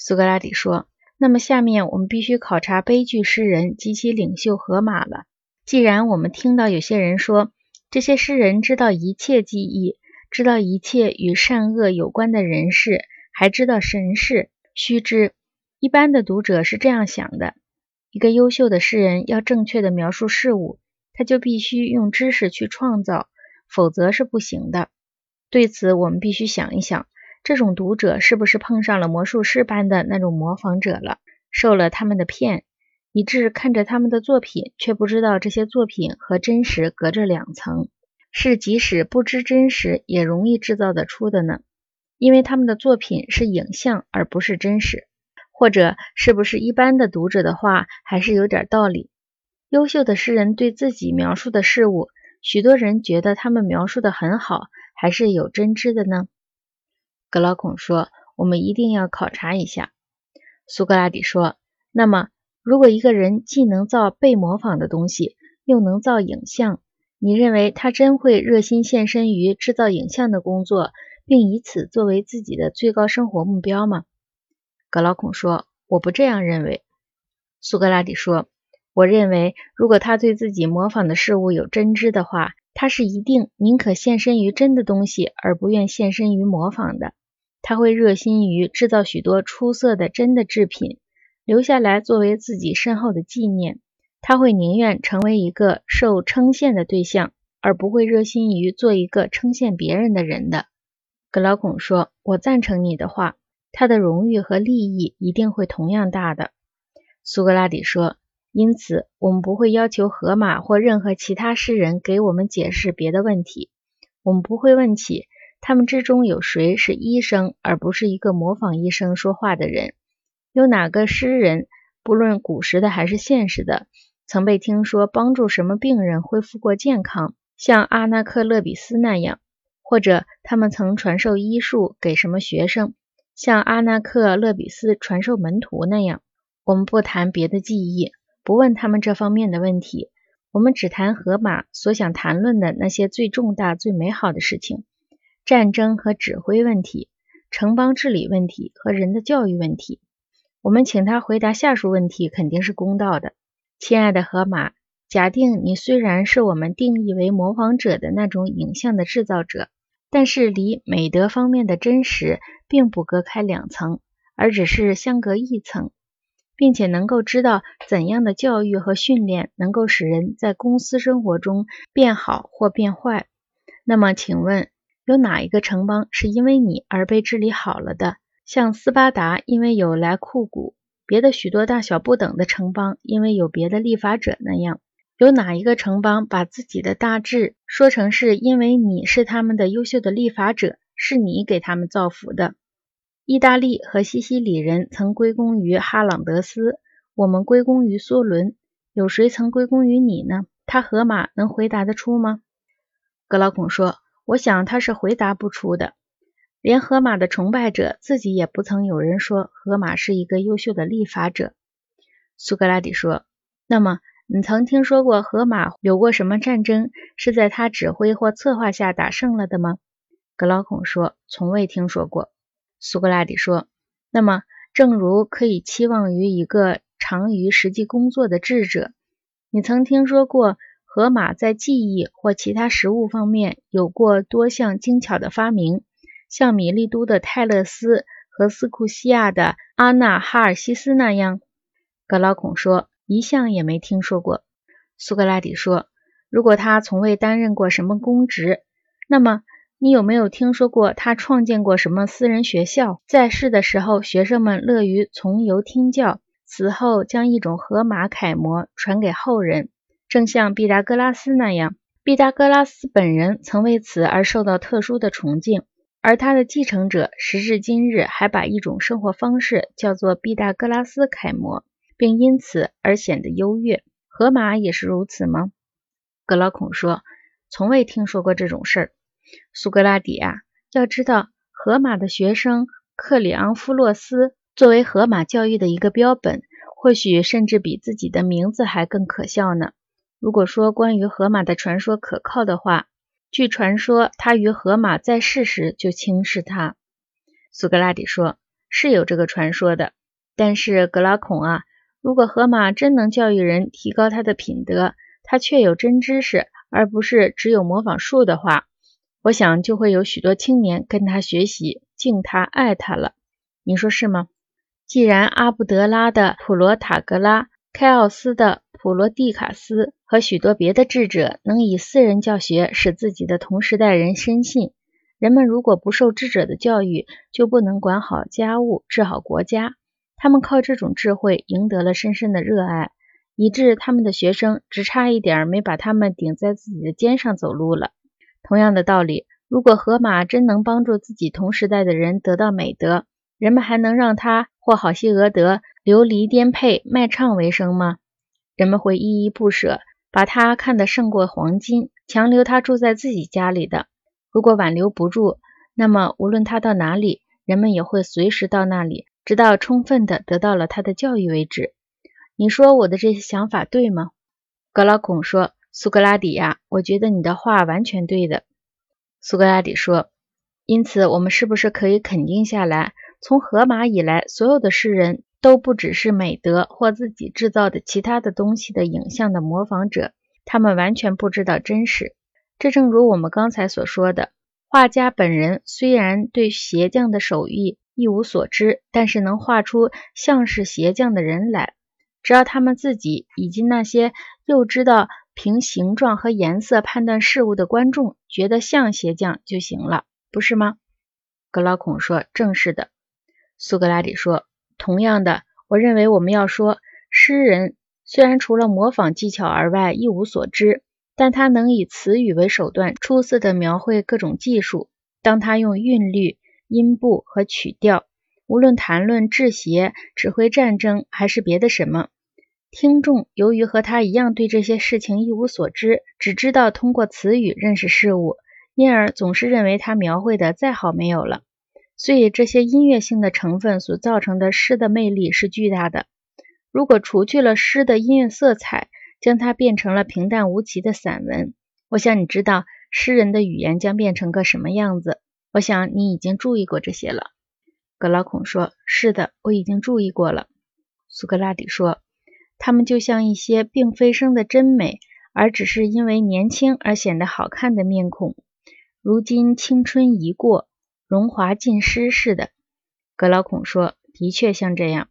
苏格拉底说：“那么下面我们必须考察悲剧诗人及其领袖荷马了。既然我们听到有些人说这些诗人知道一切记忆，知道一切与善恶有关的人事，还知道神事，须知一般的读者是这样想的：一个优秀的诗人要正确的描述事物，他就必须用知识去创造，否则是不行的。对此，我们必须想一想。”这种读者是不是碰上了魔术师般的那种模仿者了，受了他们的骗，以致看着他们的作品，却不知道这些作品和真实隔着两层，是即使不知真实也容易制造得出的呢？因为他们的作品是影像而不是真实，或者是不是一般的读者的话还是有点道理？优秀的诗人对自己描述的事物，许多人觉得他们描述的很好，还是有真知的呢？格劳孔说：“我们一定要考察一下。”苏格拉底说：“那么，如果一个人既能造被模仿的东西，又能造影像，你认为他真会热心献身于制造影像的工作，并以此作为自己的最高生活目标吗？”格劳孔说：“我不这样认为。”苏格拉底说：“我认为，如果他对自己模仿的事物有真知的话，他是一定宁可献身于真的东西，而不愿献身于模仿的。”他会热心于制造许多出色的真的制品，留下来作为自己身后的纪念。他会宁愿成为一个受称羡的对象，而不会热心于做一个称羡别人的人的。格劳孔说：“我赞成你的话，他的荣誉和利益一定会同样大的。”苏格拉底说：“因此，我们不会要求荷马或任何其他诗人给我们解释别的问题。我们不会问起。”他们之中有谁是医生，而不是一个模仿医生说话的人？有哪个诗人，不论古时的还是现实的，曾被听说帮助什么病人恢复过健康，像阿那克勒比斯那样？或者他们曾传授医术给什么学生，像阿那克勒比斯传授门徒那样？我们不谈别的记忆，不问他们这方面的问题，我们只谈荷马所想谈论的那些最重大、最美好的事情。战争和指挥问题、城邦治理问题和人的教育问题，我们请他回答下述问题肯定是公道的。亲爱的河马，假定你虽然是我们定义为模仿者的那种影像的制造者，但是离美德方面的真实并不隔开两层，而只是相隔一层，并且能够知道怎样的教育和训练能够使人在公司生活中变好或变坏。那么，请问？有哪一个城邦是因为你而被治理好了的？像斯巴达因为有莱库古，别的许多大小不等的城邦因为有别的立法者那样。有哪一个城邦把自己的大治说成是因为你是他们的优秀的立法者，是你给他们造福的？意大利和西西里人曾归功于哈朗德斯，我们归功于梭伦，有谁曾归功于你呢？他河马能回答得出吗？格劳孔说。我想他是回答不出的，连荷马的崇拜者自己也不曾有人说荷马是一个优秀的立法者。苏格拉底说：“那么，你曾听说过荷马有过什么战争是在他指挥或策划下打胜了的吗？”格劳孔说：“从未听说过。”苏格拉底说：“那么，正如可以期望于一个长于实际工作的智者，你曾听说过？”荷马在技艺或其他实物方面有过多项精巧的发明，像米利都的泰勒斯和斯库西亚的阿纳哈尔西斯那样。格劳孔说：“一向也没听说过。”苏格拉底说：“如果他从未担任过什么公职，那么你有没有听说过他创建过什么私人学校？在世的时候，学生们乐于从游听教，死后将一种荷马楷模传给后人。”正像毕达哥拉斯那样，毕达哥拉斯本人曾为此而受到特殊的崇敬，而他的继承者时至今日还把一种生活方式叫做毕达哥拉斯楷模，并因此而显得优越。荷马也是如此吗？格劳孔说：“从未听说过这种事儿。”苏格拉底啊，要知道，荷马的学生克里昂夫洛斯作为荷马教育的一个标本，或许甚至比自己的名字还更可笑呢。如果说关于荷马的传说可靠的话，据传说他与荷马在世时就轻视他。苏格拉底说：“是有这个传说的。但是格拉孔啊，如果荷马真能教育人提高他的品德，他却有真知识，而不是只有模仿术的话，我想就会有许多青年跟他学习，敬他爱他了。你说是吗？既然阿布德拉的普罗塔格拉、开奥斯的普罗蒂卡斯和许多别的智者能以私人教学使自己的同时代人深信，人们如果不受智者的教育，就不能管好家务、治好国家。他们靠这种智慧赢得了深深的热爱，以致他们的学生只差一点没把他们顶在自己的肩上走路了。同样的道理，如果河马真能帮助自己同时代的人得到美德，人们还能让他或好西俄德流离颠沛卖唱为生吗？人们会依依不舍，把他看得胜过黄金，强留他住在自己家里的。如果挽留不住，那么无论他到哪里，人们也会随时到那里，直到充分的得到了他的教育为止。你说我的这些想法对吗？格老孔说：“苏格拉底呀，我觉得你的话完全对的。”苏格拉底说：“因此，我们是不是可以肯定下来？”从荷马以来，所有的诗人都不只是美德或自己制造的其他的东西的影像的模仿者，他们完全不知道真实。这正如我们刚才所说的，画家本人虽然对鞋匠的手艺一无所知，但是能画出像是鞋匠的人来。只要他们自己以及那些又知道凭形状和颜色判断事物的观众觉得像鞋匠就行了，不是吗？格劳孔说：“正是的。”苏格拉底说：“同样的，我认为我们要说，诗人虽然除了模仿技巧而外一无所知，但他能以词语为手段，出色的描绘各种技术。当他用韵律、音部和曲调，无论谈论制鞋、指挥战争还是别的什么，听众由于和他一样对这些事情一无所知，只知道通过词语认识事物，因而总是认为他描绘的再好没有了。”所以，这些音乐性的成分所造成的诗的魅力是巨大的。如果除去了诗的音乐色彩，将它变成了平淡无奇的散文，我想你知道诗人的语言将变成个什么样子。我想你已经注意过这些了。格老孔说：“是的，我已经注意过了。”苏格拉底说：“他们就像一些并非生的真美，而只是因为年轻而显得好看的面孔。如今青春一过。”荣华尽失似的，格老孔说：“的确像这样。”